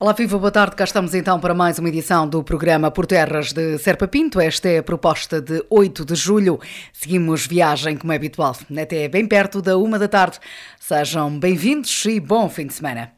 Olá, viva, boa tarde. Cá estamos então para mais uma edição do programa Por Terras de Serpa Pinto. Esta é a proposta de 8 de julho. Seguimos viagem, como é habitual, até bem perto da uma da tarde. Sejam bem-vindos e bom fim de semana.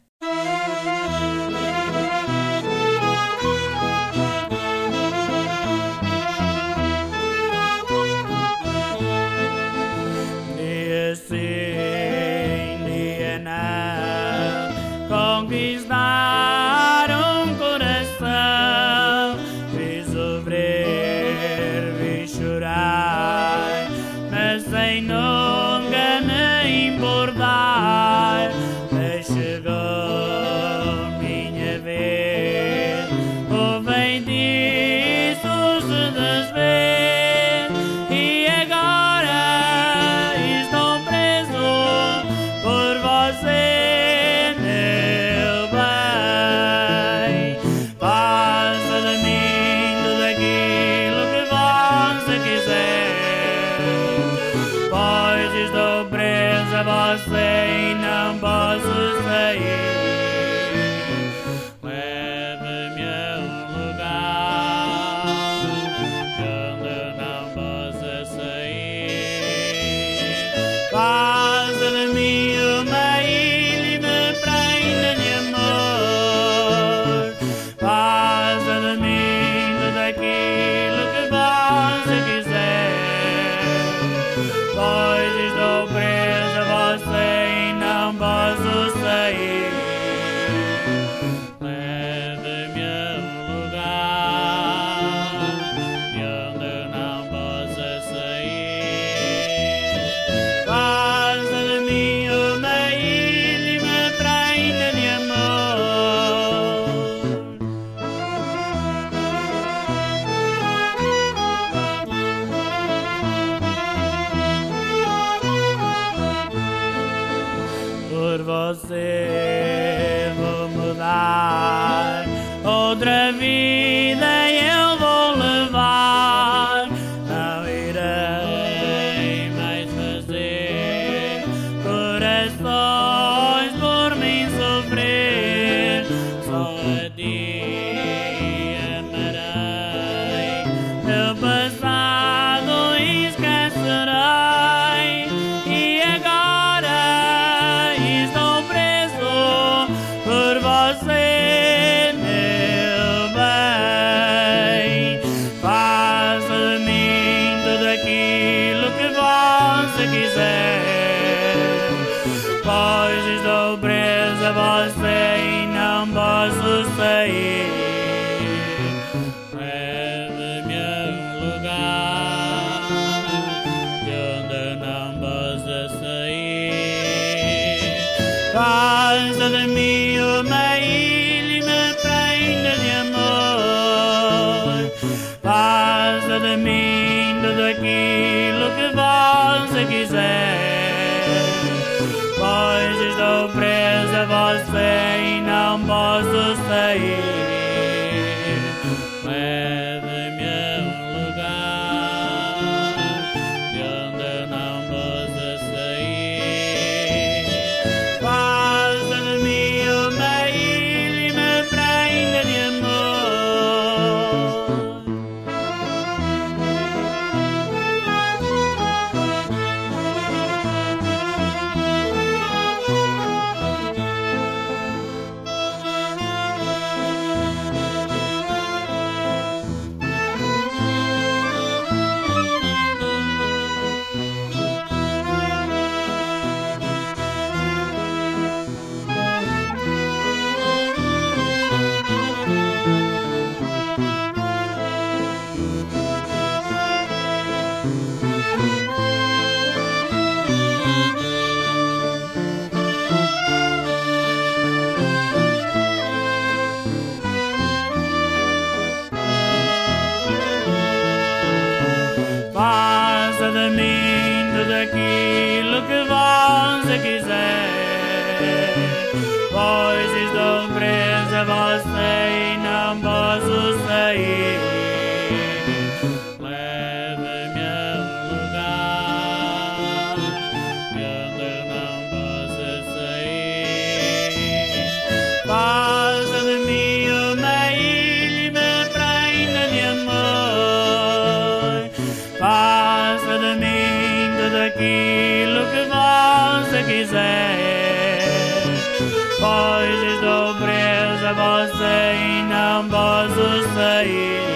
Posso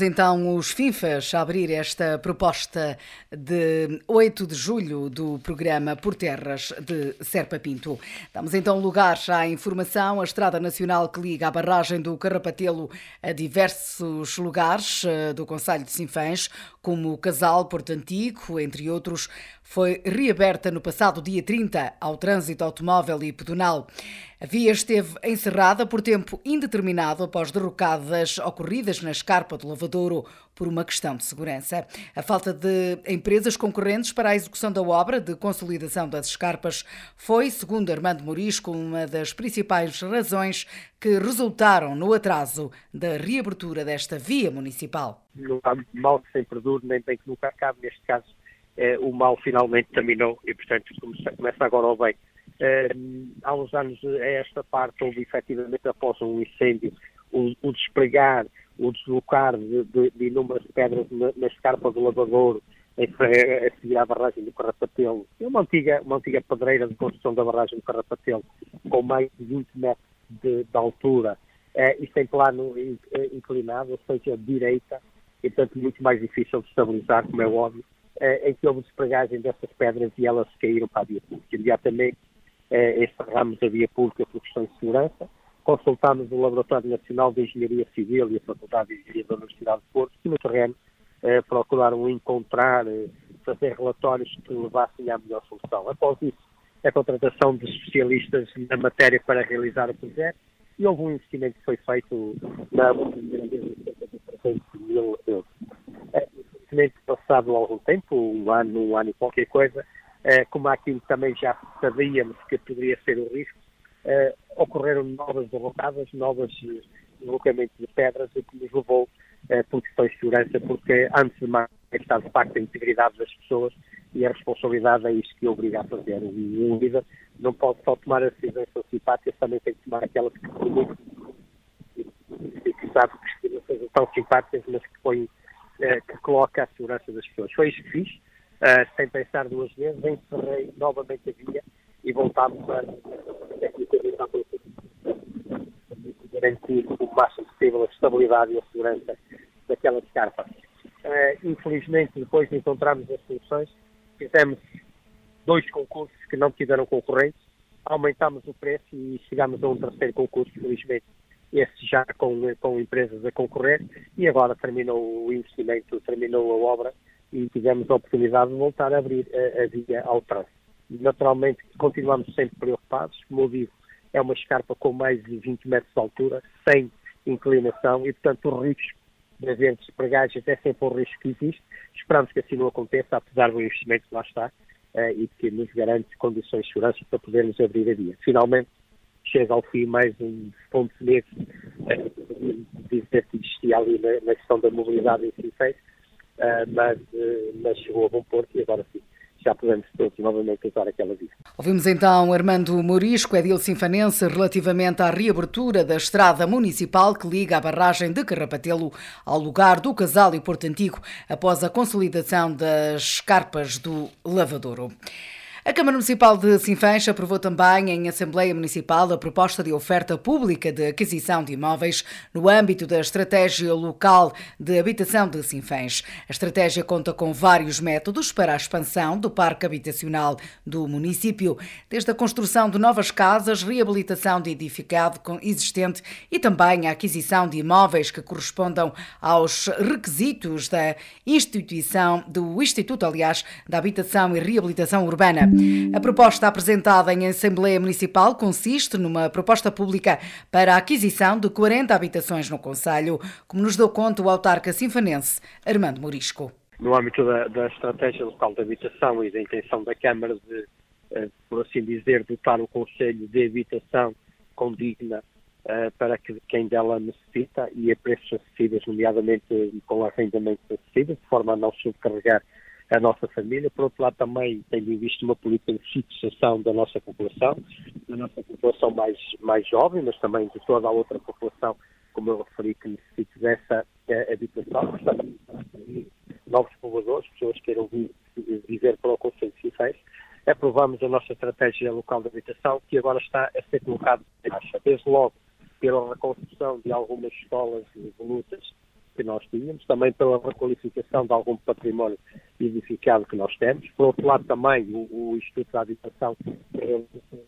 Então os FINFAs a abrir esta proposta de 8 de julho do programa Por Terras de Serpa Pinto. Damos então lugar à informação. A Estrada Nacional que liga a barragem do Carrapatelo a diversos lugares eh, do Conselho de Sinfãs, como o Casal Porto Antigo, entre outros, foi reaberta no passado dia 30 ao trânsito automóvel e pedonal. A via esteve encerrada por tempo indeterminado após derrocadas ocorridas na escarpa do Lavadouro por uma questão de segurança. A falta de empresas concorrentes para a execução da obra de consolidação das escarpas foi, segundo Armando Morisco, uma das principais razões que resultaram no atraso da reabertura desta via municipal. Não há mal que sempre dure, nem bem que nunca acabe. Neste caso, eh, o mal finalmente terminou e, portanto, começa, começa agora ao bem. Eh, há uns anos a esta parte houve efetivamente após um incêndio o, o despregar, o deslocar de, de, de inúmeras pedras na, na escarpa do lavadouro em, a seguir à barragem do Carrapatelo. É uma antiga, uma antiga pedreira de construção da barragem do Carrapatelo com mais de 20 metros de, de altura. Eh, isto tem plano inclinado, ou seja, direita, e portanto muito mais difícil de estabilizar, como é óbvio, eh, em que houve despregagem dessas pedras e elas caíram para a via pública. Imediatamente eh, encerramos a via pública por questões de segurança, consultámos o Laboratório Nacional de Engenharia Civil e a Faculdade de Engenharia da Universidade de Porto, que no terreno eh, procuraram encontrar, eh, fazer relatórios que levassem à melhor solução. Após isso, a contratação de especialistas na matéria para realizar o projeto e houve um investimento que foi feito na de cerca de 300 mil euros. Infelizmente, passado algum tempo, um ano, um ano e qualquer coisa, é, como aquilo também já sabíamos que poderia ser o risco, é, ocorreram novas derrocadas, novos deslocamentos de pedras, o que nos levou é, por questões de segurança, porque antes de mais está de facto a integridade das pessoas e a responsabilidade é isso que obriga a fazer. Um líder não pode só tomar as decisões são simpáticas, também tem que tomar aquelas que comunicam e que tão simpáticas, mas que põe, eh, que coloca a segurança das pessoas. Foi isso que fiz, uh, sem pensar duas vezes, encerrei novamente a via e voltámos a à garantir o máximo possível a estabilidade e a segurança daquela escarpa. Uh, infelizmente, depois de encontrarmos as soluções, fizemos dois concursos que não tiveram concorrentes, aumentámos o preço e chegámos a um terceiro concurso, felizmente, esse já com, com empresas a concorrer, e agora terminou o investimento, terminou a obra e tivemos a oportunidade de voltar a abrir a, a via ao trânsito. Naturalmente, continuamos sempre preocupados, como eu digo, é uma escarpa com mais de 20 metros de altura, sem inclinação, e portanto o risco de haver despregagens é sempre um risco que existe. Esperamos que assim não aconteça, apesar do investimento que lá está, uh, e que nos garante condições de segurança para podermos abrir a via. Finalmente, chega ao fim mais um ponto negro uh, dizer que existia ali na, na, questão da mobilidade em si feito, uh, mas, mas chegou a bom porto e agora sim já podemos novamente usar aquela via. Ouvimos então Armando Morisco, edil sinfanense, relativamente à reabertura da estrada municipal que liga a barragem de Carrapatelo ao lugar do Casal e Porto Antigo após a consolidação das carpas do Lavadouro. A Câmara Municipal de Sinfãs aprovou também em Assembleia Municipal a proposta de oferta pública de aquisição de imóveis no âmbito da Estratégia Local de Habitação de Sinfãs. A estratégia conta com vários métodos para a expansão do parque habitacional do município, desde a construção de novas casas, reabilitação de edificado existente e também a aquisição de imóveis que correspondam aos requisitos da instituição, do Instituto, aliás, da Habitação e Reabilitação Urbana. A proposta apresentada em Assembleia Municipal consiste numa proposta pública para a aquisição de 40 habitações no Conselho, como nos deu conta o autarca sinfanense Armando Morisco. No âmbito da, da Estratégia Local de Habitação e da intenção da Câmara de por assim dizer, dotar o Conselho de habitação condigna para que, quem dela necessita e a preços acessíveis, nomeadamente com arrendamentos acessíveis, de forma a não subcarregar a nossa família. Por outro lado, também tenho visto uma política de fixação da nossa população, da nossa população mais, mais jovem, mas também de toda a outra população, como eu referi, que necessita dessa é, habitação. Portanto, novos povoadores, pessoas que viver para o Conselho de Cifés. Aprovamos a nossa estratégia local de habitação, que agora está a ser colocada em marcha. Desde logo, pela reconstrução de algumas escolas lutas que nós tínhamos, também pela requalificação de algum património edificado que nós temos. Por outro lado, também o, o Instituto da Habitação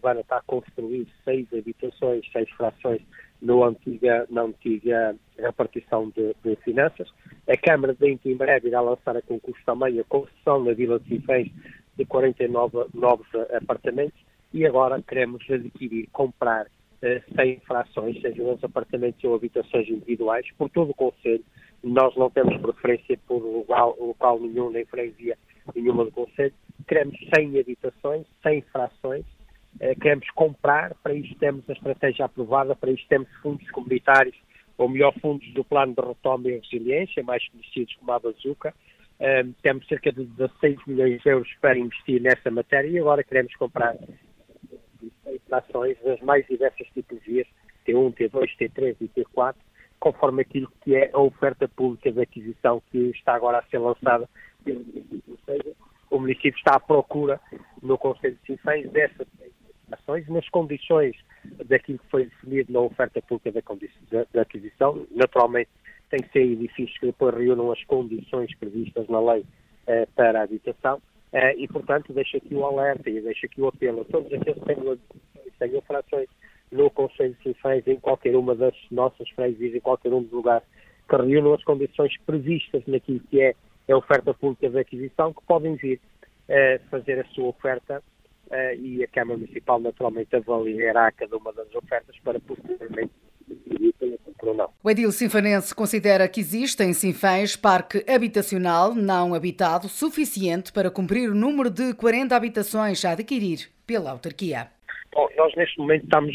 vai estar a construir seis habitações, seis frações no antiga, na antiga repartição de, de finanças. A Câmara de em breve irá lançar a concurso também a construção na Vila de Ciféns de 49 novos apartamentos e agora queremos adquirir, comprar eh, 100 frações, sejam os apartamentos ou habitações individuais, por todo o Conselho, nós não temos preferência por local, local nenhum, nem freguesia nenhuma do Conselho. Queremos 100 habitações, 100 frações. Eh, queremos comprar, para isso temos a estratégia aprovada, para isso temos fundos comunitários, ou melhor, fundos do Plano de Retoma e Resiliência, mais conhecidos como a Bazuca. Eh, temos cerca de 16 milhões de euros para investir nessa matéria e agora queremos comprar frações das mais diversas tipologias, T1, T2, T3 e T4, conforme aquilo que é a oferta pública de aquisição que está agora a ser lançada pelo município. Ou seja, o município está à procura no Conselho de Sinfãs dessas ações nas condições daquilo que foi definido na oferta pública da, aquisição. Naturalmente, tem que ser edifícios que depois reúnam as condições previstas na lei eh, para a habitação. Eh, e, portanto, deixo aqui o alerta e deixo aqui o apelo a todos aqueles que tenham, tenham frações no Conselho de Sinfãs, em qualquer uma das nossas freguesias, em qualquer um dos lugares que reúnam as condições previstas naquilo que é a oferta pública de aquisição, que podem vir uh, fazer a sua oferta uh, e a Câmara Municipal naturalmente avaliará cada uma das ofertas para posteriormente o Edil Sinfanense considera que existe em Sinfãs parque habitacional não habitado suficiente para cumprir o número de 40 habitações a adquirir pela autarquia. Bom, nós neste momento estamos,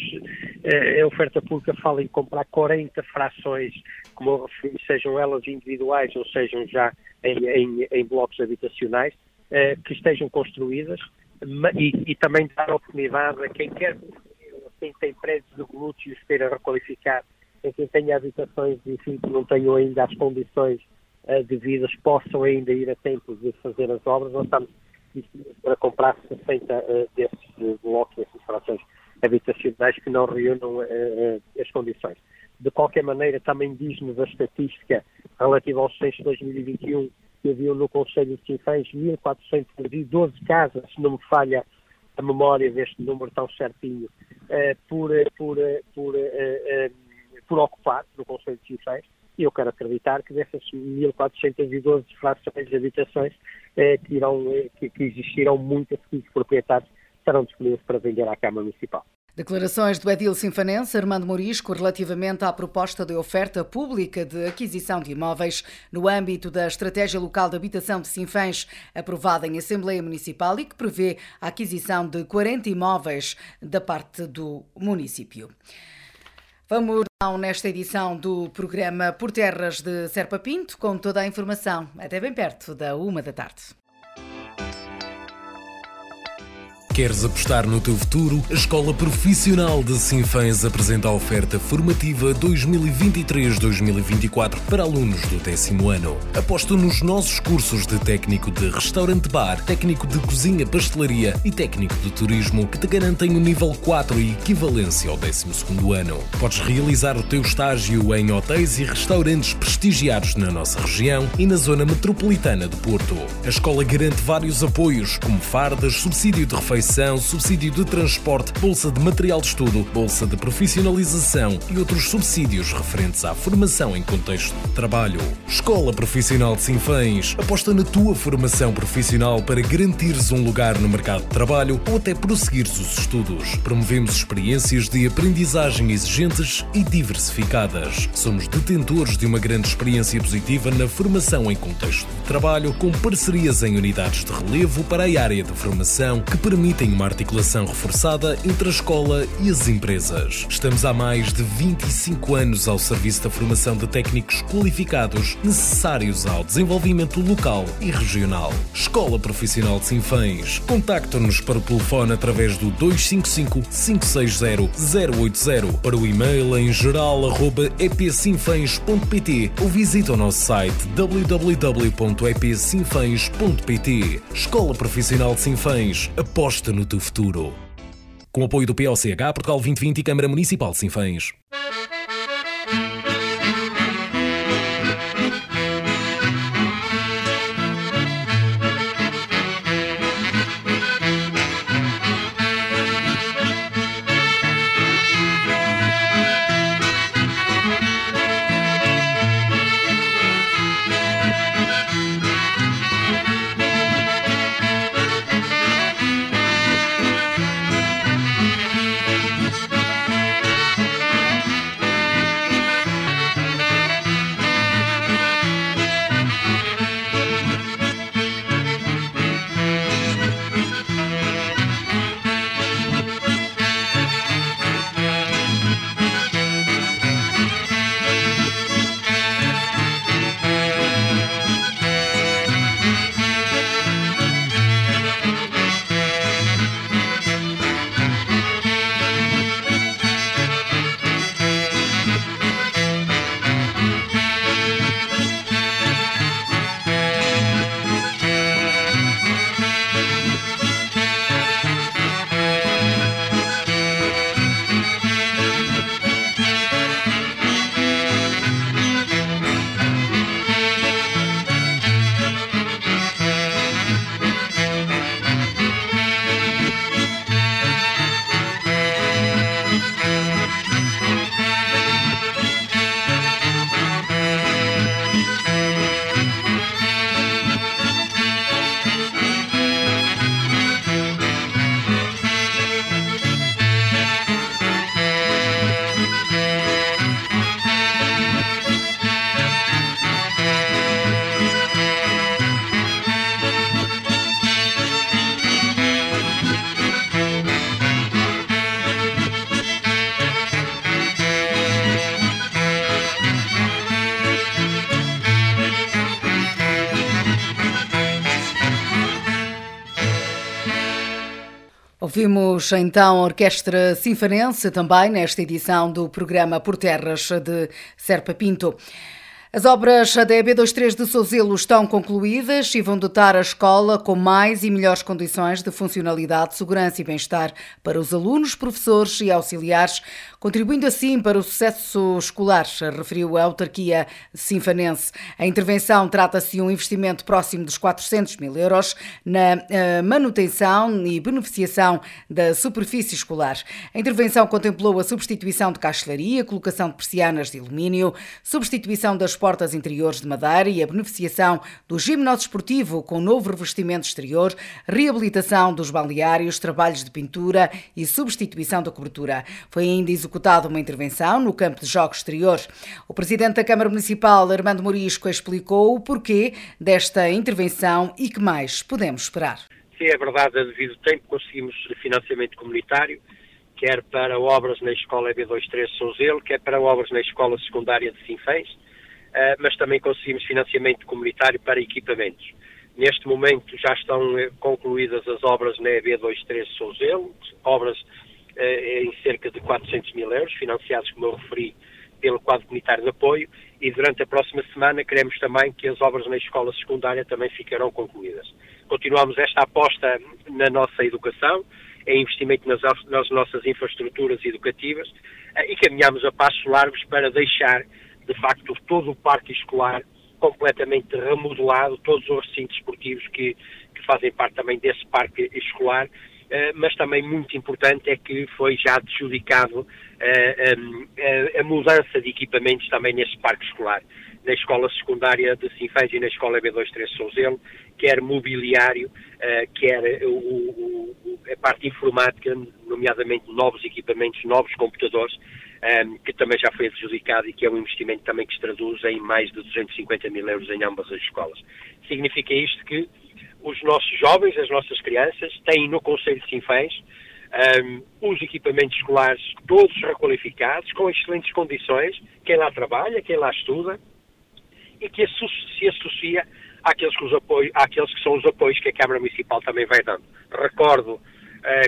eh, a oferta pública fala em comprar 40 frações, como eu referi, sejam elas individuais ou sejam já em, em, em blocos habitacionais, eh, que estejam construídas e, e, também dar oportunidade a quem quer quem tem prédios de glúteos queira requalificar, a quem tenha habitações enfim, que não tenham ainda as condições uh, devidas, possam ainda ir a tempo de fazer as obras. Nós estamos para comprar 60 uh, desses uh, blocos, dessas frações habitacionais que não reúnam uh, as condições. De qualquer maneira, também diz-nos a estatística relativa aos censos de 2021 que havia no Conselho de Sinfãs 1.412 casas, se não me falha a memória deste número tão certinho, por, por, por, por ocupar no Conselho de Sinfãs e eu quero acreditar que dessas 1.412 frações de habitações eh, que, irão, eh, que, que existirão muitas que os proprietários serão disponíveis para vender à Câmara Municipal. Declarações do Edil Sinfanense Armando Morisco relativamente à proposta de oferta pública de aquisição de imóveis no âmbito da Estratégia Local de Habitação de Sinfãs, aprovada em Assembleia Municipal e que prevê a aquisição de 40 imóveis da parte do município. Vamos então nesta edição do programa Por Terras de Serpa Pinto com toda a informação até bem perto da uma da tarde. Queres apostar no teu futuro? A Escola Profissional de Sinfãs apresenta a oferta formativa 2023-2024 para alunos do décimo ano. Aposta nos nossos cursos de técnico de restaurante-bar, técnico de cozinha-pastelaria e técnico de turismo que te garantem o nível 4 e equivalência ao décimo segundo ano. Podes realizar o teu estágio em hotéis e restaurantes prestigiados na nossa região e na zona metropolitana de Porto. A escola garante vários apoios, como fardas, subsídio de subsídio de transporte, bolsa de material de estudo, bolsa de profissionalização e outros subsídios referentes à formação em contexto de trabalho. Escola Profissional de Sinfãs aposta na tua formação profissional para garantires um lugar no mercado de trabalho ou até prosseguires os estudos. Promovemos experiências de aprendizagem exigentes e diversificadas. Somos detentores de uma grande experiência positiva na formação em contexto de trabalho, com parcerias em unidades de relevo para a área de formação que permite permitem uma articulação reforçada entre a escola e as empresas. Estamos há mais de 25 anos ao serviço da formação de técnicos qualificados necessários ao desenvolvimento local e regional. Escola Profissional de Sinfãs. Contacte-nos para o telefone através do 255 560 080 para o e-mail em geral@epsinfãs.pt ou visite o nosso site www.epsinfãs.pt. Escola Profissional de Sinfãs. Aposta no teu futuro. Com apoio do POCH Portugal 2020 e Câmara Municipal de Sinfãs. Ouvimos então a Orquestra Sinfanense também nesta edição do programa Por Terras de Serpa Pinto. As obras da EB23 de Souzelo estão concluídas e vão dotar a escola com mais e melhores condições de funcionalidade, segurança e bem-estar para os alunos, professores e auxiliares, contribuindo assim para o sucesso escolar, referiu a autarquia sinfanense. A intervenção trata-se de um investimento próximo dos 400 mil euros na eh, manutenção e beneficiação da superfície escolar. A intervenção contemplou a substituição de castelaria, colocação de persianas de alumínio, substituição das portas interiores de madeira e a beneficiação do ginásio esportivo com novo revestimento exterior, reabilitação dos balneários, trabalhos de pintura e substituição da cobertura. Foi ainda executada uma intervenção no campo de jogos exteriores. O presidente da Câmara Municipal, Armando Morisco, explicou o porquê desta intervenção e que mais podemos esperar. Sim, é verdade, a devido tempo conseguimos financiamento comunitário, quer para obras na Escola EB23 Souzelo, quer para obras na Escola Secundária de Sinfãs, mas também conseguimos financiamento comunitário para equipamentos. Neste momento já estão eh, concluídas as obras na EB23 Souzelo, obras eh, em cerca de 400 mil euros, financiados, como eu referi, pelo quadro comunitário de apoio, e durante a próxima semana queremos também que as obras na escola secundária também ficarão concluídas. Continuamos esta aposta na nossa educação, em investimento nas, nas nossas infraestruturas educativas, e caminhamos a passos largos para deixar de facto, todo o parque escolar completamente remodelado, todos os recintos esportivos que, que fazem parte também desse parque escolar, Uh, mas também muito importante é que foi já adjudicado uh, eh, a, a, mudança de equipamentos também nesse parque escolar, na escola secundária de Sinfãs e na escola B23 Souzelo, quer mobiliário, quer o, o, a parte informática, nomeadamente novos equipamentos, novos computadores, um, que também já foi adjudicado e que é um investimento também que se traduz em mais de 250 mil euros em ambas as escolas. Significa isto que os nossos jovens, as nossas crianças, têm no Conselho de Sinfãs um, os equipamentos escolares todos requalificados, com excelentes condições, quem lá trabalha, quem lá estuda, e que se associa àqueles que, apoios, àqueles que são os apoios que a Câmara Municipal também vai dando. Recordo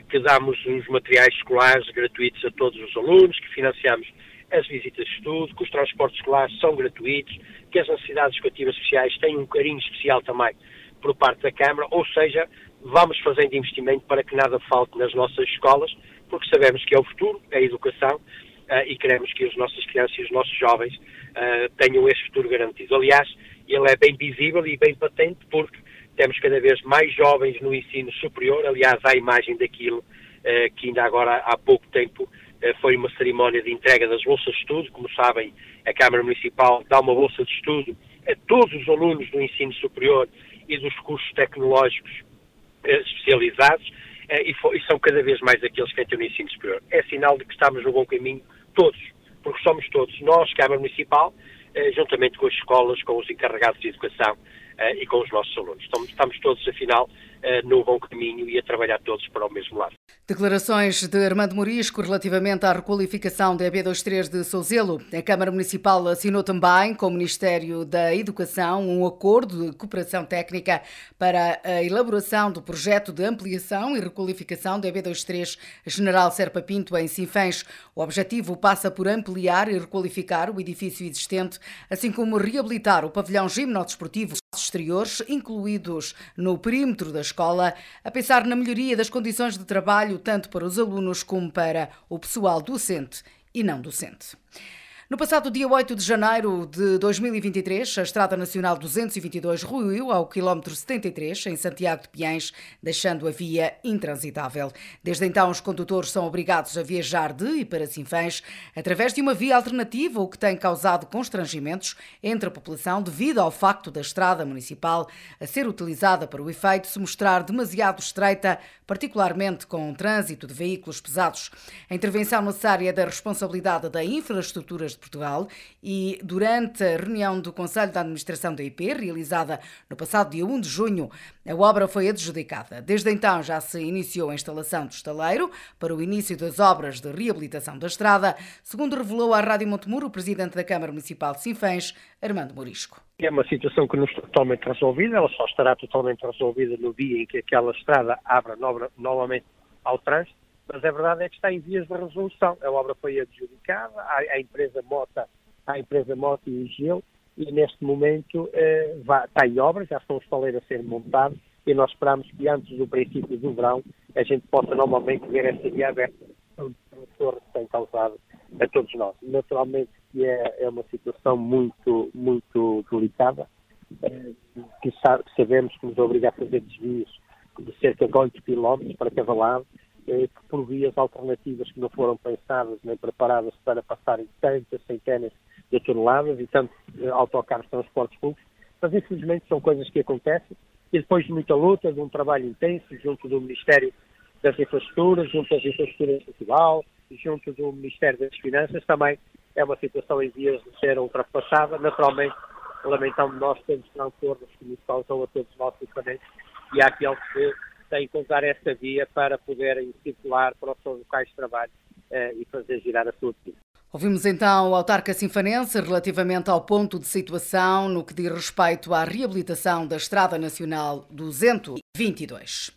que damos os materiais escolares gratuitos a todos os alunos, que financiamos as visitas de estudo, que os transportes escolares são gratuitos, que as necessidades educativas especiais têm um carinho especial também por parte da Câmara, ou seja, vamos fazendo investimento para que nada falte nas nossas escolas, porque sabemos que é o futuro, é a educação, uh, e queremos que as nossas crianças e os nossos jovens uh, tenham esse futuro garantido. Aliás, ele é bem visível e bem patente, porque temos cada vez mais jovens no ensino superior, aliás, a imagem daquilo uh, que ainda agora há pouco tempo foi uma cerimónia de entrega das bolsas de estudo, como sabem, a Câmara Municipal dá uma bolsa de estudo a todos os alunos do ensino superior e dos cursos tecnológicos eh, especializados eh, e, e, são cada vez mais aqueles que entram no ensino superior. É sinal de que estamos no bom caminho, todos, porque somos todos, nós, Câmara Municipal, eh, juntamente com as escolas, com os encarregados de educação e com os nossos alunos. Estamos, estamos todos, afinal, no bom caminho e a trabalhar todos para o mesmo lado. Declarações de Armando Morisco relativamente à requalificação da EB23 de Souzelo. A Câmara Municipal assinou também com o Ministério da Educação um acordo de cooperação técnica para a elaboração do projeto de ampliação e requalificação da EB23 General Serpa Pinto em Sinfãs. O objetivo passa por ampliar e requalificar o edifício existente, assim como reabilitar o pavilhão gimnodesportivo exteriores, incluídos no perímetro da escola, a pensar na melhoria das condições de trabalho tanto para os alunos como para o pessoal docente e não docente. No passado dia 8 de janeiro de 2023, a Estrada Nacional 222 ruiu ao quilómetro 73, em Santiago de Piães, deixando a via intransitável. Desde então, os condutores são obrigados a viajar de e para Sinfãs através de uma via alternativa, o que tem causado constrangimentos entre a população devido ao facto da estrada municipal a ser utilizada para o efeito se mostrar demasiado estreita, particularmente com o trânsito de veículos pesados. A intervenção necessária é da responsabilidade da infraestrutura de Portugal e durante a reunião do Conselho de Administração da IP, realizada no passado dia 1 de junho, a obra foi adjudicada. Desde então já se iniciou a instalação do estaleiro para o início das obras de reabilitação da estrada, segundo revelou à Rádio Montemuro o presidente da Câmara Municipal de Sinfãs, Armando Morisco. É uma situação que não está totalmente resolvida, ela só estará totalmente resolvida no dia em que aquela estrada abra novamente ao trânsito mas a verdade é que está em vias de resolução. A obra foi adjudicada à, empresa Mota, à empresa Mota e o Gil, e neste momento eh, vai, está em obra, já estão os taleiros a ser montados, e nós esperamos que antes do princípio do verão a gente possa normalmente ver esta via aberta, um transtorno que tem causado a todos nós. Naturalmente que é, é uma situação muito, muito delicada, eh, que sabe, sabemos que nos obriga a fazer desvios de cerca de 8 km para cada lado, eh, por vias alternativas que não foram pensadas nem preparadas para passarem tantas centenas de toneladas e tanto eh, autocarros transportes públicos, mas infelizmente são coisas que acontecem e depois de muita luta, de um trabalho intenso junto do Ministério das Infraestruturas, junto das Infraestruturas Nacional, junto do Ministério das Finanças, também é uma situação em vias de ser ultrapassada. Naturalmente, lamentamos nós temos transtornos que nos causam a todos os nossos equipamentos e há aqueles que têm que usar esta via para poderem circular para os seus locais de trabalho uh, e fazer girar a sua vida. Ouvimos então o autarca sinfanense relativamente ao ponto de situação no que diz respeito à reabilitação da Estrada Nacional 222.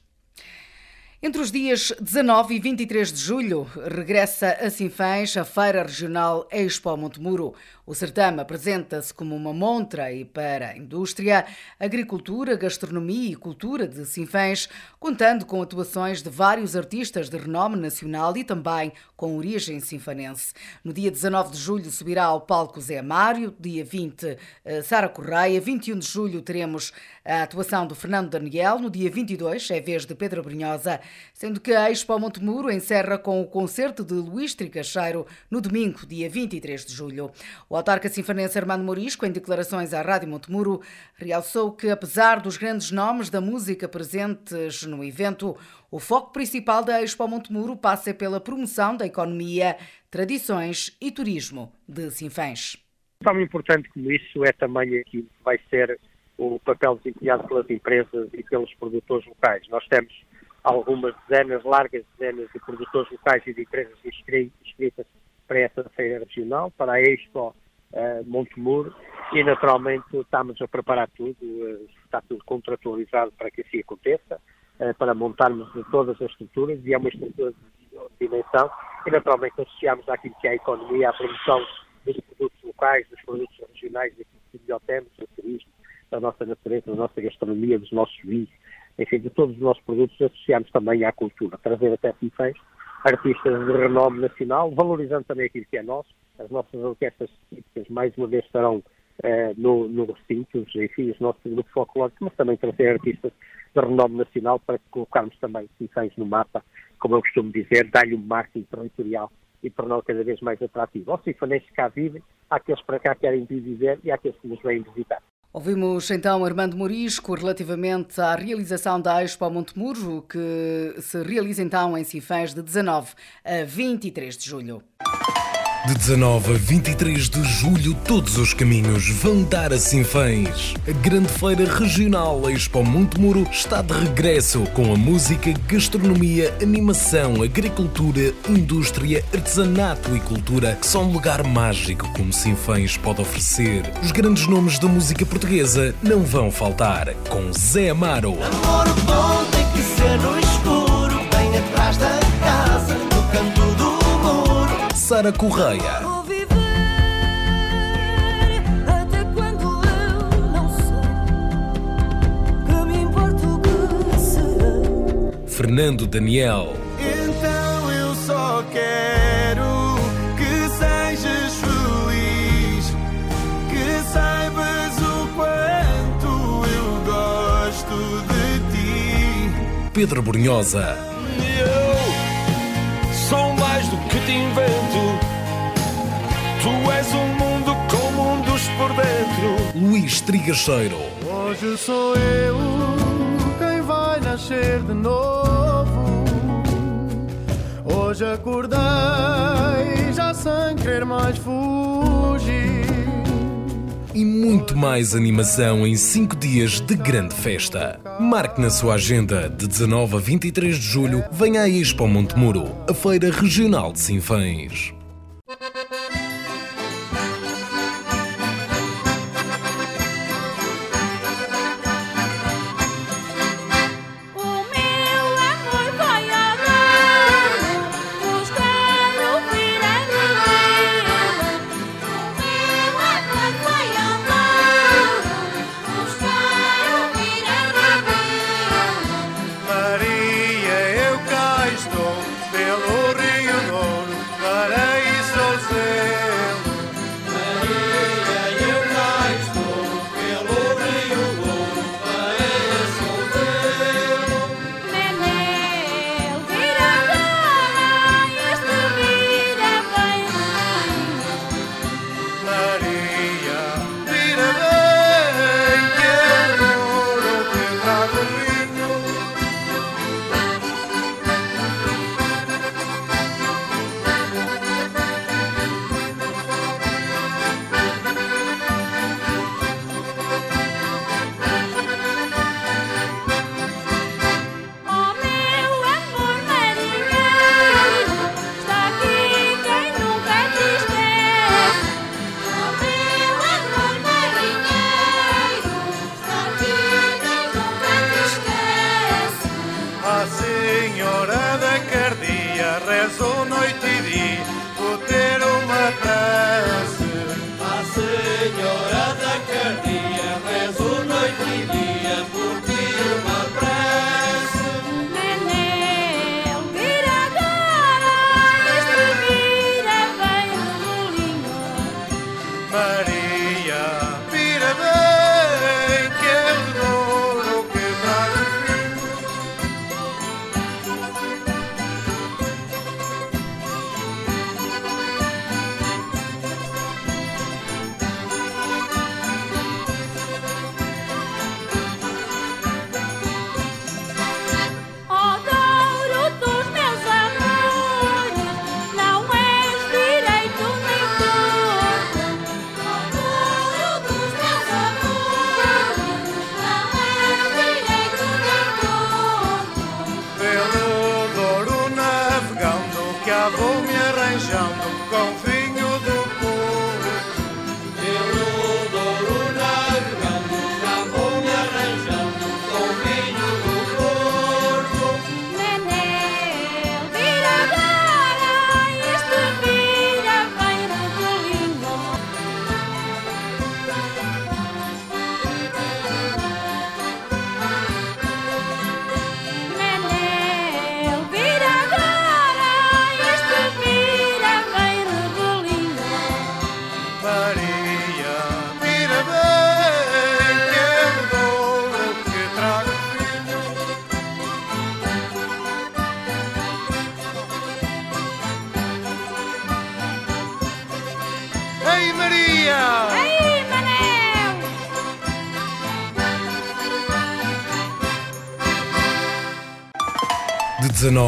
Entre os dias 19 e 23 de julho, regressa a Sinfãs a Feira Regional Expo Montemuro. O certame apresenta-se como uma montra e para a indústria, agricultura, gastronomia e cultura de Sinfãs, contando com atuações de vários artistas de renome nacional e também com origem sinfanense. No dia 19 de julho subirá ao palco Zé Mário, dia 20 eh, Sara Correia, 21 de julho teremos a atuação do Fernando Daniel, no dia 22 é vez de Pedro Brunhosa, sendo que a Expo Montemuro encerra com o concerto de Luís Tricacheiro no domingo, dia 23 de julho. O autarca sinfanense Armando Morisco, em declarações à Rádio Montemuro, realçou que, apesar dos grandes nomes da música presentes no evento, o foco principal da Expo Montemuro passa pela promoção da economia, tradições e turismo de Sinfãs. Tão importante como isso é também aquilo que vai ser o papel desempenhado pelas empresas e pelos produtores locais. Nós temos algumas dezenas, largas dezenas de produtores locais e de empresas inscritas para essa feira regional, para a Expo uh, Montemuro, e naturalmente estamos a preparar tudo, uh, está tudo contratualizado para que assim aconteça, uh, para montarmos todas as estruturas, e é uma estrutura de dimensão, e naturalmente associamos àquilo que é a economia, à promoção dos produtos locais, dos produtos regionais, daquilo que melhor temos, do turismo, da nossa natureza, da nossa gastronomia, dos nossos vinhos, enfim, de todos os nossos produtos associamos também à cultura, trazer até Sinfãs artistas de renome nacional, valorizando também aquilo que é nosso. As nossas orquestras típicas, mais uma vez, estarão eh, no, no recinto, enfim, os nossos grupos folclóricos, mas também trazer artistas de renome nacional para colocarmos também Sinfãs no mapa, como eu costumo dizer, dar-lhe um marketing territorial e torná-lo cada vez mais atrativo. Aos sinfonenses que cá vivem, há aqueles para cá que querem viver e há aqueles que nos vêm visitar. Ouvimos então Armando Morisco relativamente à realização da Expo Montemuro, que se realiza então em Cifães de 19 a 23 de julho. De 19 a 23 de julho, todos os caminhos vão dar a Sinfãs. A grande feira regional Expo Montemuro está de regresso com a música, gastronomia, animação, agricultura, indústria, artesanato e cultura que são um lugar mágico como Sinfãs pode oferecer. Os grandes nomes da música portuguesa não vão faltar. Com Zé Amaro. Amor bom tem que ser no escuro, que será. Fernando Daniel. Então eu só quero que sejas feliz, que saibas o quanto eu gosto de ti. Pedro Brunhosa. Luís Trigacheiro. Hoje sou eu quem vai nascer de novo. Hoje acordei já sem querer mais fugir. E muito mais animação em 5 dias de grande festa. Marque na sua agenda, de 19 a 23 de julho, venha à Expo Montemuro, a feira regional de Sinfãs. Cá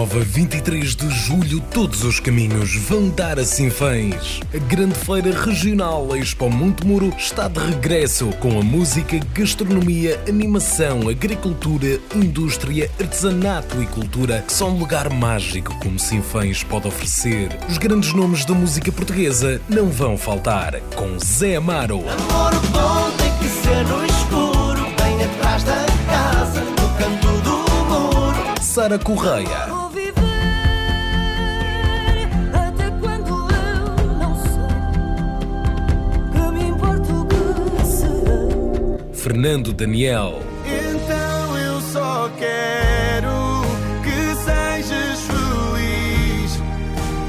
De 19 a 23 de julho, todos os caminhos vão dar a Sinfãs. A grande feira regional Expo Montemuro está de regresso com a música, gastronomia, animação, agricultura, indústria, artesanato e cultura, que são um lugar mágico como Sinfãs pode oferecer. Os grandes nomes da música portuguesa não vão faltar. Com Zé Amaro, Namoro bom tem que ser no escuro, bem atrás da casa, no canto do. Sara Correia, Fernando Daniel, Então eu só quero que sejas feliz,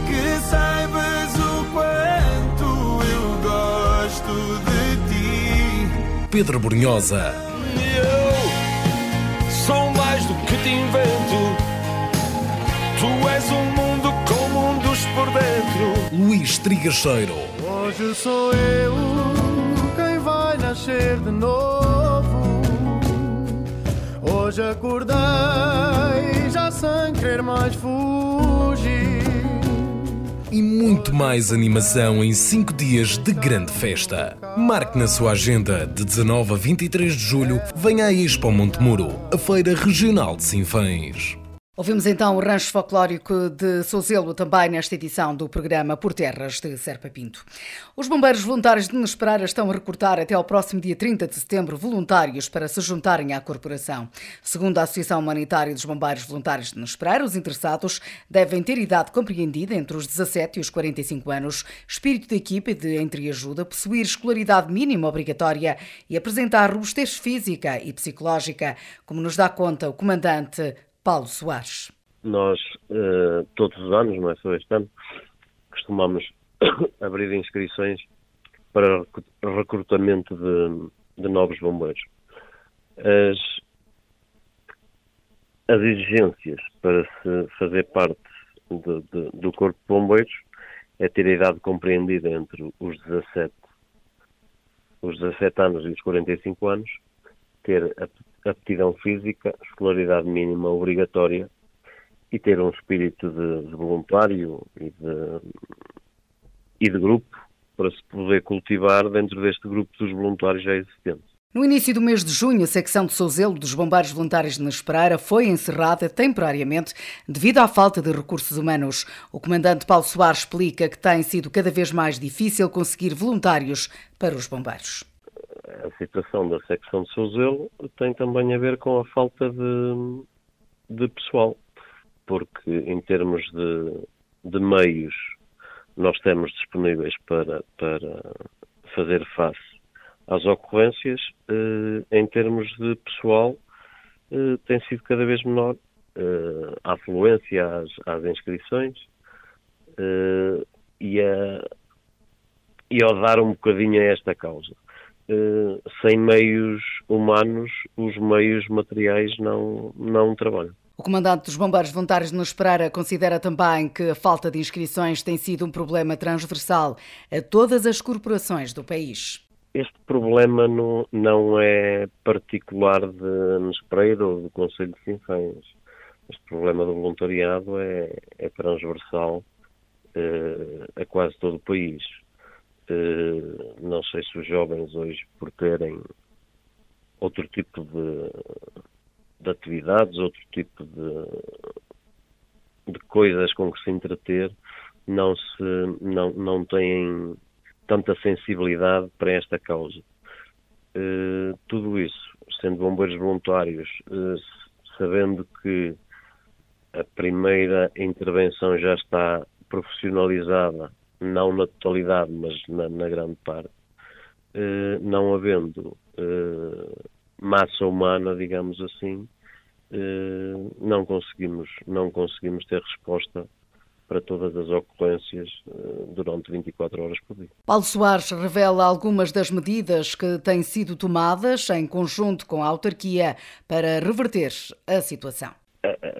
que saibas o quanto eu gosto de ti. Pedro Brunhosa, Eu sou mais do que te invento. Tu és um mundo com mundos por dentro. Luís Trigacheiro, Hoje sou eu nascer de novo. Hoje acordei já sem querer mais fugir. e muito mais animação em 5 dias de grande festa. Marque na sua agenda de 19 a 23 de julho, venha a Expo Montemuro, a feira regional de Sinfãs. Ouvimos então o rancho folclórico de Souzelo também nesta edição do programa Por Terras de Serpa Pinto. Os bombeiros voluntários de Nespereira estão a recrutar até ao próximo dia 30 de setembro voluntários para se juntarem à corporação. Segundo a Associação Humanitária dos Bombeiros Voluntários de Nespereira, os interessados devem ter idade compreendida entre os 17 e os 45 anos, espírito de equipa e de entreajuda, possuir escolaridade mínima obrigatória e apresentar robustez física e psicológica, como nos dá conta o comandante Paulo Soares. Nós, eh, todos os anos, não é só este ano, costumamos abrir inscrições para recrutamento de, de novos bombeiros. As, as exigências para se fazer parte de- de- do Corpo de Bombeiros é ter a idade compreendida entre os 17, os 17 anos e os 45 anos, ter aptidão física, escolaridade mínima obrigatória e ter um espírito de, de voluntário e de, e de grupo para se poder cultivar dentro deste grupo dos voluntários já existentes. No início do mês de junho, a secção de Souzelo dos Bombeiros Voluntários de Nespereira foi encerrada temporariamente devido à falta de recursos humanos. O comandante Paulo Soares explica que tem sido cada vez mais difícil conseguir voluntários para os bombeiros. A situação da secção de Souzelo tem também a ver com a falta de, de pessoal, porque em termos de, de meios nós temos disponíveis para, para fazer face às ocorrências, eh, em termos de pessoal eh, tem sido cada vez menor eh, a afluência às, às inscrições eh, e, a, e ao dar um bocadinho a esta causa. Eh, sem meios humanos, os meios materiais não, não trabalham. O comandante dos Bombeiros Voluntários de Nespereira considera também que a falta de inscrições tem sido um problema transversal a todas as corporações do país. Este problema não, não é particular de Nespereira ou do Conselho de Sinfãs. Este problema do voluntariado é, é transversal eh, a quase todo o país. Eh, não sei se os jovens hoje, por terem outro tipo de, de atividades, outro tipo de, de coisas com que se entreter, não, se, não, não têm tanta sensibilidade para esta causa. Eh, tudo isso, sendo bombeiros voluntários, eh, sabendo que a primeira intervenção já está profissionalizada, não na totalidade, mas na, na grande parte, eh, não havendo eh, massa humana, digamos assim, eh, não conseguimos não conseguimos ter resposta para todas as ocorrências eh, durante 24 horas por dia. Paulo Soares revela algumas das medidas que têm sido tomadas em conjunto com a autarquia para reverter a situação.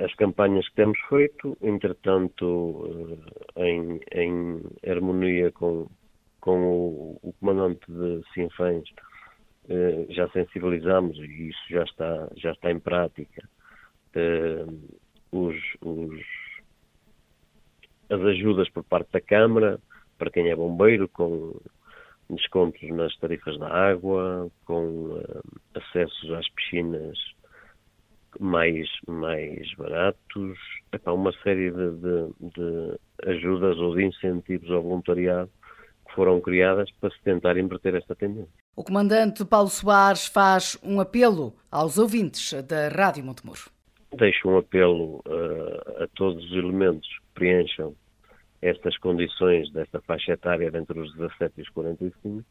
As campanhas que temos feito, entretanto, eh, em, em harmonia com, com o, o comandante de Sinfãs, eh, já sensibilizamos e isso já está, já está em prática. eh, os, os, as ajudas por parte da Câmara, para quem é bombeiro, com descontos nas tarifas da água, com acessos às piscinas mais, mais baratos, Epá, uma série de, de- de ajudas ou de incentivos ao voluntariado que foram criadas para se tentar inverter esta tendência. O comandante Paulo Soares faz um apelo aos ouvintes da Rádio Montemuro. Deixo um apelo eh, a todos os elementos que preencham estas condições desta faixa etária entre os 17 e os 45,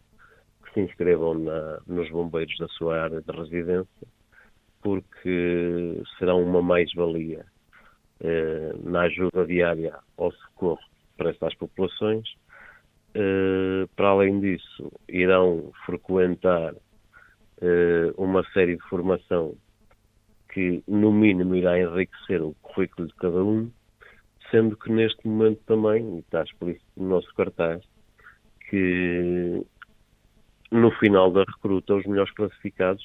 que se inscrevam na- nos bombeiros da sua área de residência, porque serão uma mais-valia eh, na ajuda diária ao socorro para estas populações. Eh, para além disso, irão frequentar eh, uma série de formação que, no mínimo, irá enriquecer o currículo de cada um, sendo que neste momento também, e está explícito no nosso cartaz, que no final da recruta os melhores classificados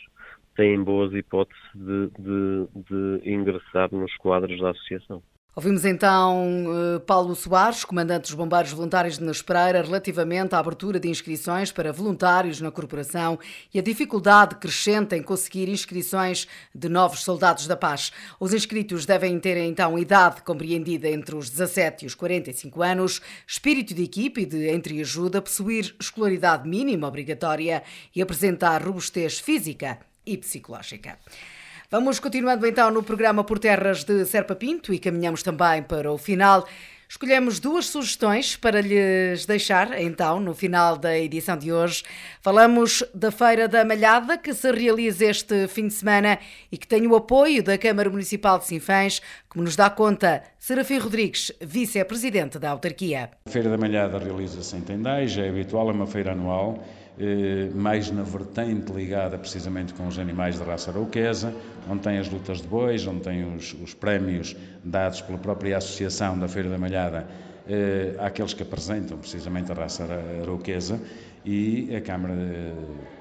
têm boas hipóteses de, de- de ingressar nos quadros da associação. Ouvimos então eh, Paulo Soares, comandante dos Bombeiros Voluntários de Nas Pereira, relativamente à abertura de inscrições para voluntários na corporação e a dificuldade crescente em conseguir inscrições de novos soldados da paz. Os inscritos devem ter então idade compreendida entre os 17 e os 45 anos, espírito de equipe e de entreajuda, possuir escolaridade mínima obrigatória e apresentar robustez física e psicológica. Vamos continuando então no programa Por Terras de Serpa Pinto e caminhamos também para o final. Escolhemos duas sugestões para lhes deixar, então, no final da edição de hoje. Falamos da Feira da Malhada, que se realiza este fim de semana e que tem o apoio da Câmara Municipal de Sinfãs, como nos dá conta Serafim Rodrigues, vice-presidente da autarquia. A Feira da Malhada realiza-se em Tendais, é habitual, é uma feira anual, mais na vertente ligada precisamente com os animais da raça arauquesa, onde tem as lutas de bois, onde tem os, os prémios dados pela própria Associação da Feira da Malhada eh, àqueles que apresentam precisamente a raça ara- arauquesa e a Câmara eh,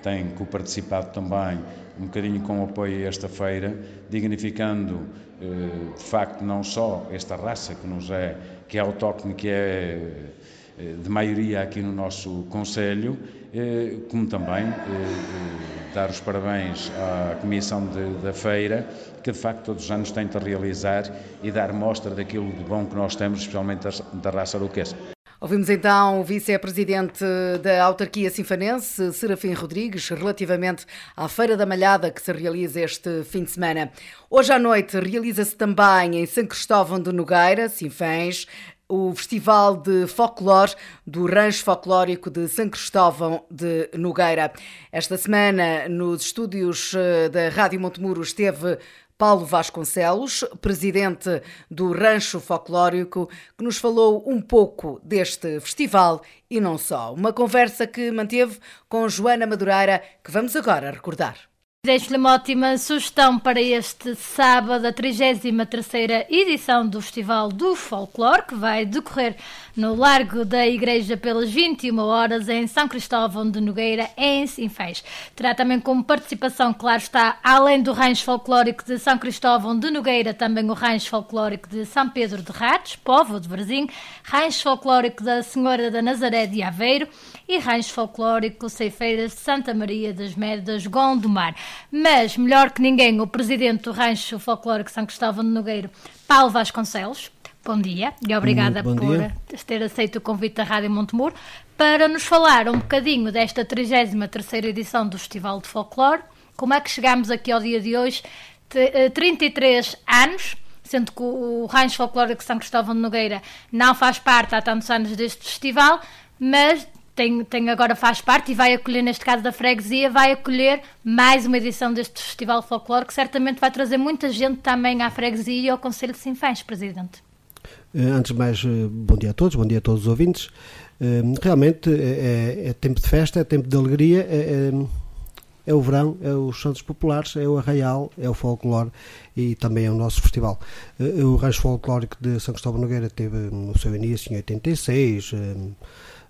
tem co-participado também um bocadinho com o apoio a esta feira, dignificando eh, de facto não só esta raça que nos é, que é autóctone, que é eh, de maioria aqui no nosso Conselho, eh, como também eh, eh, dar os parabéns à Comissão de- da Feira, que de facto todos os anos tenta realizar e dar mostra daquilo de bom que nós temos, especialmente da raça aroquesa. Ouvimos então o vice-presidente da autarquia sinfanense, Serafim Rodrigues, relativamente à Feira da Malhada que se realiza este fim de semana. Hoje à noite realiza-se também em São Cristóvão de Nogueira, Sinfãs, o Festival de Folclore do Rancho Folclórico de São Cristóvão de Nogueira. Esta semana, nos estúdios eh, da Rádio Montemuro, esteve Paulo Vasconcelos, presidente do Rancho Folclórico, que nos falou um pouco deste festival e não só. Uma conversa que manteve com Joana Madureira, que vamos agora recordar. Deixo-lhe uma ótima sugestão para este sábado, a 33ª edição do Festival do Folclore, que vai decorrer no Largo da Igreja pelas 21 horas em São Cristóvão de Nogueira, em Sinfãs. Terá também como participação, claro está, além do Rancho Folclórico de São Cristóvão de Nogueira, também o Rancho Folclórico de São Pedro de Ratos, Povo de Varzim, Rancho Folclórico da Senhora da Nazaré de Aveiro e Rancho Folclórico Ceifeiras de Santa Maria das Merdas, Gondomar. Mas, melhor que ninguém, o presidente do Rancho Folclórico São Cristóvão de Nogueiro, Paulo Vasconcelos, Bom dia e obrigada bom por dia. ter aceito o convite da Rádio Montemur para nos falar um bocadinho desta 33ª edição do Festival de Folclore. Como é que chegámos aqui ao dia de hoje? Te- eh, 33 anos, sendo que o Rancho Folclórico de São Cristóvão de Nogueira não faz parte há tantos anos deste festival, mas tem, tem agora faz parte e vai acolher, neste caso da freguesia, vai acolher mais uma edição deste Festival de Folclore que certamente vai trazer muita gente também à freguesia e ao Conselho de Sinfãs, Presidente. Eh, Antes de mais, eh, bom dia a todos, bom dia a todos os ouvintes. Eh, Realmente é, é- é tempo de festa, é tempo de alegria, é, é- é o verão, é os santos populares, é o arraial, é o folclore e também é o nosso festival. O Rancho Folclórico de São Cristóvão Nogueira teve o seu início em 86, hum,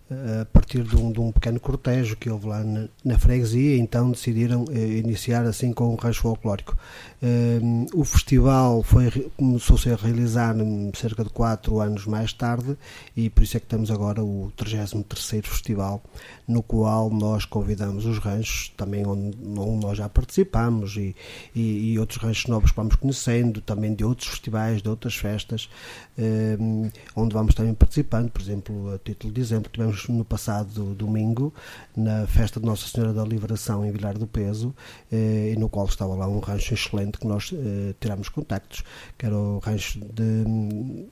a partir de um, de um pequeno cortejo que houve lá na, na freguesia, então decidiram eh, iniciar assim com o rancho folclórico. Um, o festival foi, começou-se a realizar hum, cerca de 4 anos mais tarde e por isso é que temos agora o 33º festival no qual nós convidamos os ranchos, também onde, onde nós já participamos e, e, e outros ranchos novos que vamos conhecendo, também de outros festivais, de outras festas, um, onde vamos também participando, por exemplo, a título de exemplo, tivemos no passado domingo na festa de Nossa Senhora da Liberação em Vilar do Peso, eh, e no qual estava lá um rancho excelente que nós eh, contactos, que era o rancho de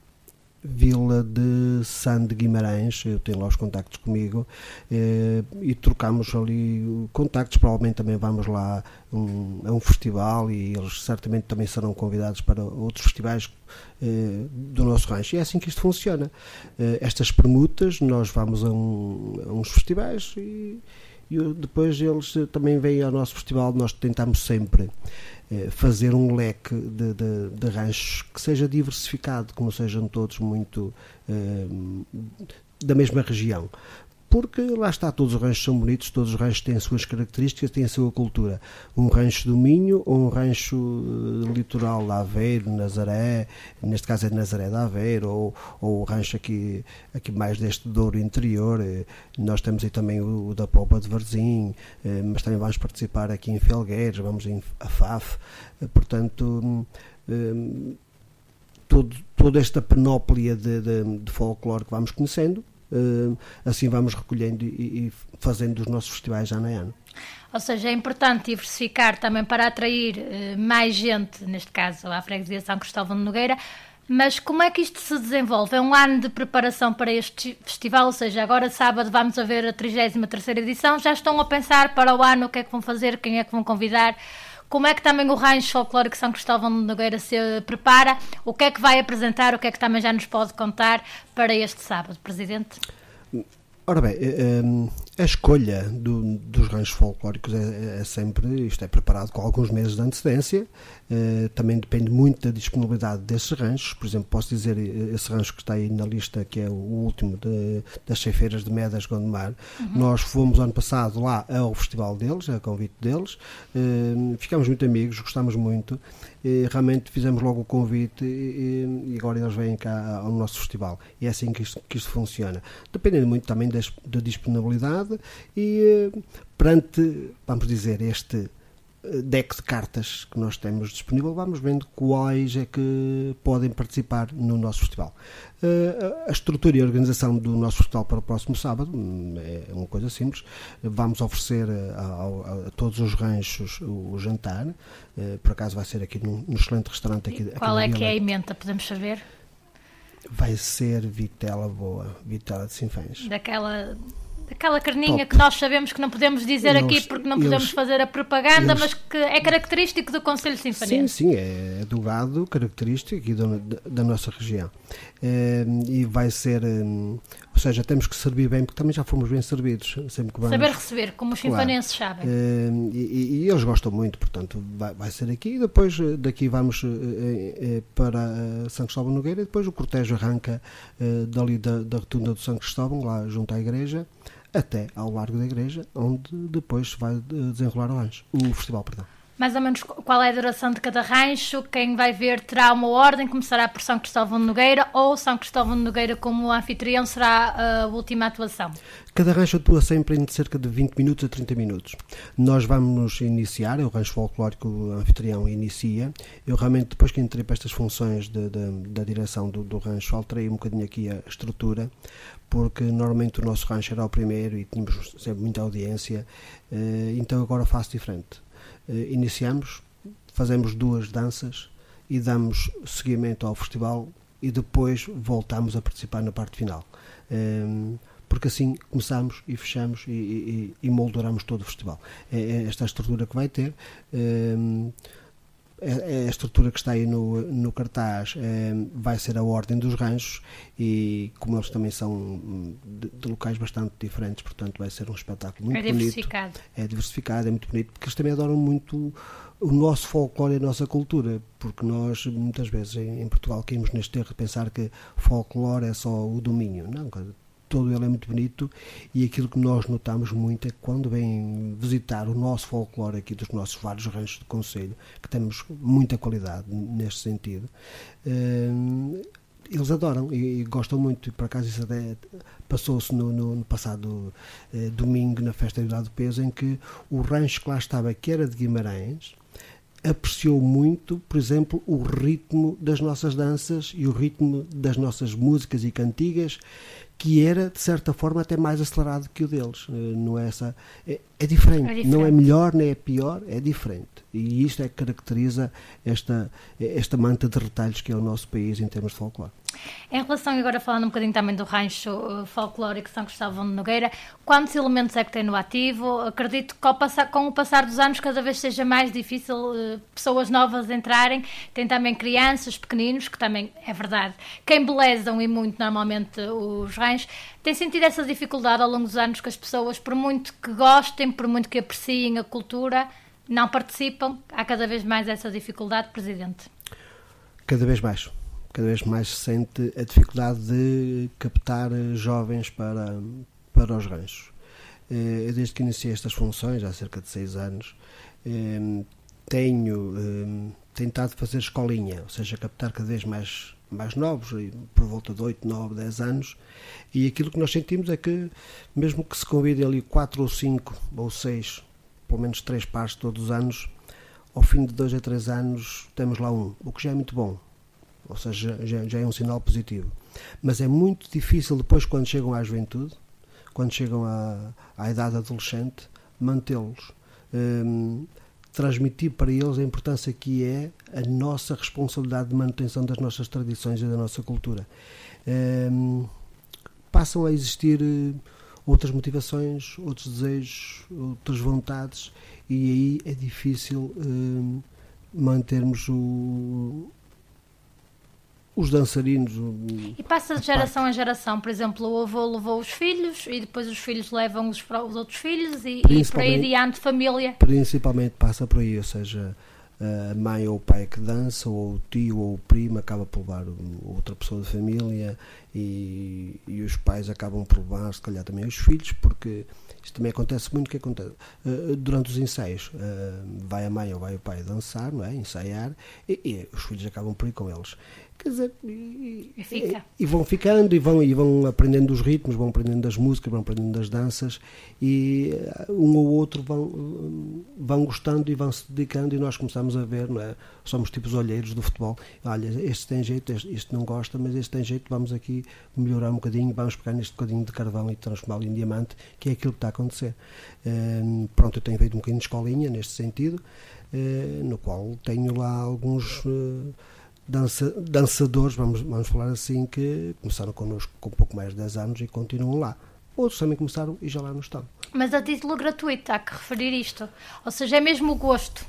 Vila de São de Guimarães, eu tenho lá os contactos comigo eh, e trocamos ali contactos. Provavelmente também vamos lá um, a um festival e eles certamente também serão convidados para outros festivais eh, do nosso rancho. E é assim que isto funciona. Eh, estas permutas, nós vamos a, um- a uns festivais e, e depois eles também vêm ao nosso festival. Nós tentamos sempre fazer um leque de, de, de ranchos que seja diversificado, que não sejam todos muito eh, da mesma região. Porque lá está, todos os ranchos são bonitos, todos os ranchos têm as suas características, têm a sua cultura. Um rancho do Minho ou um rancho eh, litoral de Aveiro, Nazaré, neste caso é de Nazaré de Aveiro, ou, ou o rancho aqui, aqui mais deste Douro interior. eh, Nós temos aí também o, o da Popa de Varzim, eh, mas também vamos participar aqui em Felgueiras, vamos em Afaf. Portanto, hum, hum, todo, toda esta panóplia de, de, de folclore que vamos conhecendo, assim vamos recolhendo e, fazendo os nossos festivais ano a ano. Ou seja, é importante diversificar também para atrair eh, mais gente, neste caso à freguesia São Cristóvão de Nogueira. Mas como é que isto se desenvolve? É um ano de preparação para este festival, ou seja, agora sábado vamos a ver a 33ª edição, já estão a pensar para o ano o que é que vão fazer, quem é que vão convidar, como é que também o Rancho Folclórico São Cristóvão de Nogueira se prepara, o que é que vai apresentar, o que é que também já nos pode contar para este sábado, Presidente? Ora bem, eh, eh, a escolha do- dos ranchos folclóricos é, é sempre, isto é preparado com alguns meses de antecedência, eh, também depende muito da disponibilidade desses ranchos, por exemplo, posso dizer eh, esse rancho que está aí na lista, que é o último de- das ceifeiras de Medas Gondomar, nós fomos ano passado lá ao festival deles, a convite deles, eh, ficámos muito amigos, gostámos muito, e realmente fizemos logo o convite e, e agora eles vêm cá ao nosso festival. E é assim que isto, que isto funciona. Dependendo muito também da disponibilidade e eh, perante, vamos dizer, este eh, deck de cartas que nós temos disponível, vamos vendo quais é que podem participar no nosso festival. Eh, a estrutura e a organização do nosso festival para o próximo sábado hum, é uma coisa simples. Vamos oferecer ao- a, a todos os ranchos o, jantar. Por acaso vai ser aqui num, num excelente restaurante aqui, aqui Qual é que é a emenda, podemos saber? Vai ser vitela boa, vitela de Sinfãs. Daquela, daquela carninha Top. que nós sabemos que não podemos dizer Eles- aqui porque não podemos eles- fazer a propaganda, eles- mas que é característico do Conselho Sim, Sinfonense. sim, é do gado característico aqui da, da- nossa região. Eh, e vai ser, eh, ou seja, temos que servir bem, porque também já fomos bem servidos. Sempre que vamos, Saber receber, como os Claro. sinfonenses sabem. Eh, e, e- eles gostam muito, portanto, vai, vai ser aqui. E depois daqui vamos eh, para São Cristóvão Nogueira. E depois o cortejo arranca dali da, da rotunda do São Cristóvão, lá junto à igreja, até ao largo da igreja, onde depois se vai eh, desenrolar o, anjo, o festival. Perdão. Mais ou menos qual é a duração de cada rancho? Quem vai ver terá uma ordem, começará por São Cristóvão de Nogueira ou São Cristóvão de Nogueira como anfitrião será a última atuação? Cada rancho atua sempre em cerca de 20 minutos a 30 minutos. Nós vamos iniciar, o rancho folclórico anfitrião inicia. Eu realmente, depois que entrei para estas funções de- de- da direção do, do rancho, alterei um bocadinho aqui a estrutura, porque normalmente o nosso rancho era o primeiro e tínhamos sempre muita audiência, eh, então agora faço diferente. Eh, Iniciamos, fazemos duas danças e damos seguimento ao festival e depois voltamos a participar na parte final. Ehm, porque assim começamos e fechamos e, e, e molduramos todo o festival. É, é esta estrutura que vai ter. Ehm, é, é a estrutura que está aí no, no cartaz ehm, vai ser a ordem dos ranchos e como eles também são hum, de, de locais bastante diferentes, portanto vai ser um espetáculo muito é bonito diversificado. é diversificado, é muito bonito, porque eles também adoram muito o nosso folclore e a nossa cultura, porque nós muitas vezes em, em Portugal caímos neste erro de pensar que folclore é só o domínio. Não, todo ele é muito bonito e aquilo que nós notamos muito é que quando vêm visitar o nosso folclore aqui dos nossos vários ranchos de conselho, que temos muita qualidade neste sentido, hum, eles adoram e, e gostam muito. E por acaso isso até passou-se no, no- no passado eh, domingo, na festa do Dado Peso, em que o rancho que lá estava, que era de Guimarães, apreciou muito, por exemplo, o ritmo das nossas danças e o ritmo das nossas músicas e cantigas, que era, de certa forma, até mais acelerado que o deles. Eh, Não é, essa, é, é diferente. É Não é diferente. melhor nem é pior, é diferente. E isto é que caracteriza esta, esta manta de retalhos que é o nosso país em termos de folclore. Em relação, agora falando um bocadinho também do rancho eh, folclórico São Cristóvão de Nogueira, quantos elementos é que tem no ativo? Acredito que passar- com o passar dos anos cada vez seja mais difícil eh, pessoas novas entrarem. Tem também crianças, pequeninos, que também é verdade, que embelezam e muito normalmente os ranchos. Tem sentido essa dificuldade ao longo dos anos que as pessoas, por muito que gostem, por muito que apreciem a cultura, não participam? Há cada vez mais essa dificuldade, Presidente? Cada vez mais. Cada vez mais se sente a dificuldade de captar jovens para, para os ranchos. Eh, Eu, desde que iniciei estas funções, há cerca de seis anos, eh, tenho eh, tentado fazer escolinha, ou seja, captar cada vez mais, mais novos, por volta de 8, 9, 10 anos, e aquilo que nós sentimos é que, mesmo que se convide ali quatro ou cinco ou seis, pelo menos três pares todos os anos, ao fim de dois a três anos temos lá um, o que já é muito bom, ou seja, já, já é um sinal positivo. Mas é muito difícil depois, quando chegam à juventude, quando chegam à, à idade adolescente, mantê-los. Hum, transmitir para eles a importância que é a nossa responsabilidade de manutenção das nossas tradições e da nossa cultura. Hum, passam a existir eh, outras motivações, outros desejos, outras vontades, e aí é difícil hum, mantermos o- os dançarinos. E passa de geração em geração, por exemplo, o avô levou os filhos e depois os filhos levam os, os outros filhos e, e por aí adiante, família. Principalmente passa por aí, ou seja, a mãe ou o pai que dança, ou o tio ou o primo acaba por levar outra pessoa da família e, e os pais acabam por levar, se calhar, também os filhos, porque isto também acontece muito que acontece eh, durante os ensaios. eh, vai a mãe ou vai o pai dançar, não é? ensaiar, e, e os filhos acabam por ir com eles. Quer dizer, e, E e vão ficando e vão, e vão aprendendo os ritmos, vão aprendendo das músicas, vão aprendendo das danças e eh, um ou outro vão, vão gostando e vão se dedicando e nós começamos a ver, não é? Somos tipos olheiros do futebol. Olha, este tem jeito, este, este não gosta, mas este tem jeito, vamos aqui melhorar um bocadinho, vamos pegar neste bocadinho de carvão e transformá-lo em diamante, que é aquilo que está a acontecer. Hum, pronto, eu tenho feito um bocadinho de escolinha neste sentido, eh, no qual tenho lá alguns eh, dança- dançadores, vamos, vamos falar assim, que começaram connosco com pouco mais de 10 anos e continuam lá. Outros também começaram e já lá não estão. Mas a título gratuito, há que referir isto. Ou seja, é mesmo o gosto.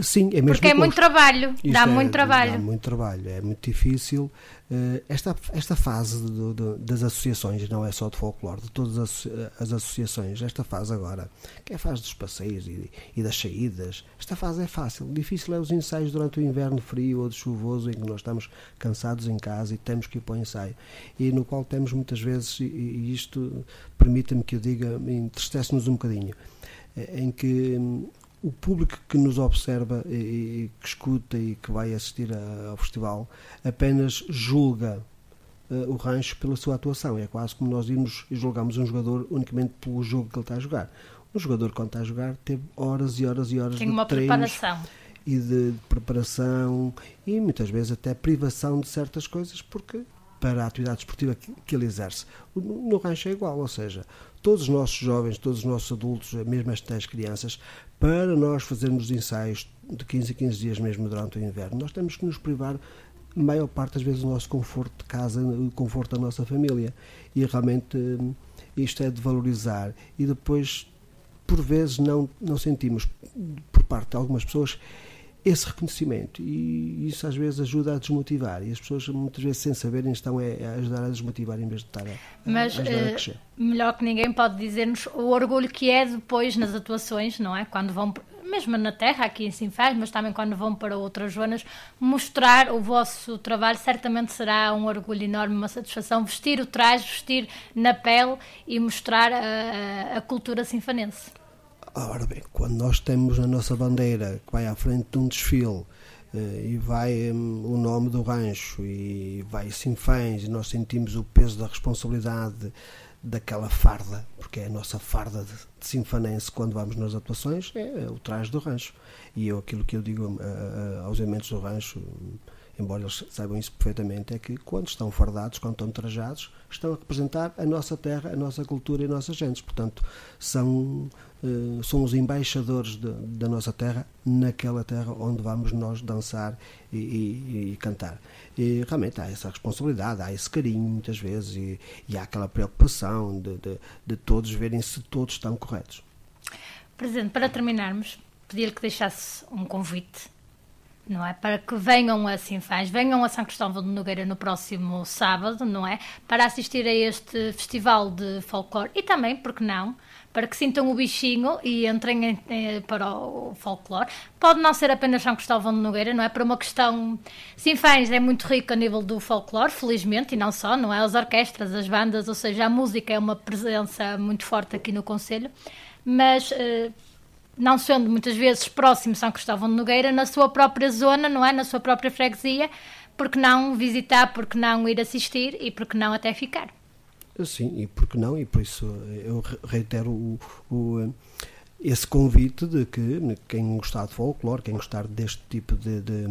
Sim, é mesmo Porque é muito trabalho, Isto dá é- muito trabalho. Dá muito trabalho, é muito difícil. Eh, esta, esta fase do- do- das associações, não é só de folclore, de todas as, as associações, esta fase agora, que é a fase dos passeios e, e das saídas, esta fase é fácil. Difícil é os ensaios durante o inverno frio ou de chuvoso, em que nós estamos cansados em casa e temos que ir para o ensaio. E no qual temos muitas vezes, e, e isto permita-me que eu diga, entristece-nos um bocadinho, eh, em que o público que nos observa e, que escuta e que vai assistir a- ao festival apenas julga eh, o rancho pela sua atuação. É quase como nós irmos e julgamos um jogador unicamente pelo jogo que ele está a jogar. Um jogador, quando está a jogar, teve horas e horas e horas Tem de uma treinos preparação. e de preparação e muitas vezes até privação de certas coisas porque para a atividade esportiva que, que ele exerce. O- No rancho é igual, ou seja, todos os nossos jovens, todos os nossos adultos, mesmo as crianças, para nós fazermos ensaios de 15 a 15 dias mesmo durante o inverno, nós temos que nos privar a maior parte das vezes do nosso conforto de casa, o conforto da nossa família. E realmente hum, isto é de valorizar. E depois, por vezes, não, não sentimos por parte de algumas pessoas esse reconhecimento e isso às vezes ajuda a desmotivar e as pessoas muitas vezes sem saberem estão a ajudar a desmotivar em vez de estar a, Mas a ajudar a eh, crescer. melhor que ninguém pode dizer-nos o orgulho que é depois nas atuações, não é? Quando vão, mesmo na Terra, aqui em Sinfãs, mas também quando vão para outras zonas, mostrar o vosso trabalho certamente será um orgulho enorme, uma satisfação. Vestir o traje, vestir na pele e mostrar a, a- a cultura sinfanense. Ora bem, quando nós temos a nossa bandeira que vai à frente de um desfile eh, e vai hum, o nome do rancho e vai Sinfãs e nós sentimos o peso da responsabilidade daquela farda, porque é a nossa farda de, de sinfanense quando vamos nas atuações, é, o traje do rancho. E eu, aquilo que eu digo a- a- aos elementos do rancho, embora eles saibam isso perfeitamente, é que quando estão fardados, quando estão trajados, estão a representar a nossa terra, a nossa cultura e as nossas gentes. Portanto, são, são os embaixadores de- da nossa terra naquela terra onde vamos nós dançar e, e- e cantar. E realmente há essa responsabilidade, há esse carinho muitas vezes e, e há aquela preocupação de, de, de todos verem se todos estão corretos. Presidente, para terminarmos, pedir-lhe que deixasse um convite, não é? Para que venham a Sinfãs, venham a São Cristóvão de Nogueira no próximo sábado, não é? Para assistir a este festival de folclore e também, porque não, para que sintam o bichinho e entrem em- eh, para o folclore. Pode não ser apenas São Cristóvão de Nogueira, não é? Por uma questão. Sinfãs é muito rico a nível do folclore, felizmente, e não só, não é? As orquestras, as bandas, ou seja, a música é uma presença muito forte aqui no Conselho, mas. eh, não sendo muitas vezes próximo São Cristóvão de Nogueira, na sua própria zona, não é? Na sua própria freguesia, porque não visitar, porque não ir assistir e porque não até ficar. Sim, e por que não? E por isso eh, eu re- reitero o, o, eh, esse convite de que quem gostar de folclore, quem gostar deste tipo de, de,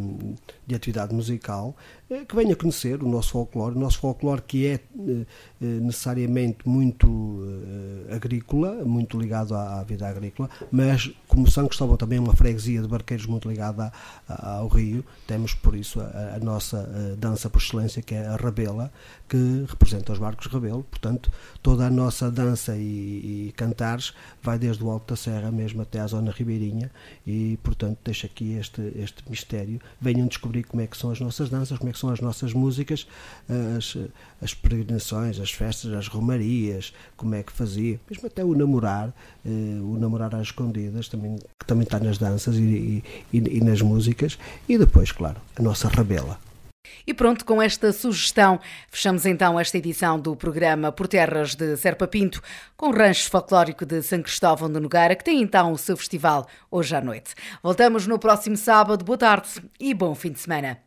de atividade musical, que venha conhecer o nosso folclore, o nosso folclore que é eh, eh, necessariamente muito eh, agrícola, muito ligado à, vida agrícola, mas como São Cristóvão também é uma freguesia de barqueiros muito ligada ao rio, temos por isso a, nossa dança por excelência que é a rabela, que representa os barcos Rebelo, portanto toda a nossa dança e, e cantares vai desde o Alto da Serra mesmo até à zona ribeirinha e portanto deixo aqui este, este mistério, venham descobrir como é que são as nossas danças, como é que são as nossas músicas, as, as peregrinações, as festas, as romarias, como é que fazia, mesmo até o namorar, eh, o namorar às escondidas, também, que também está nas danças e, e- e- nas músicas, e depois, claro, a nossa rabela. E pronto, com esta sugestão, fechamos então esta edição do programa Por Terras de Serpa Pinto, com o rancho folclórico de São Cristóvão de Nogueira, que tem então o seu festival hoje à noite. Voltamos no próximo sábado. Boa tarde e bom fim de semana.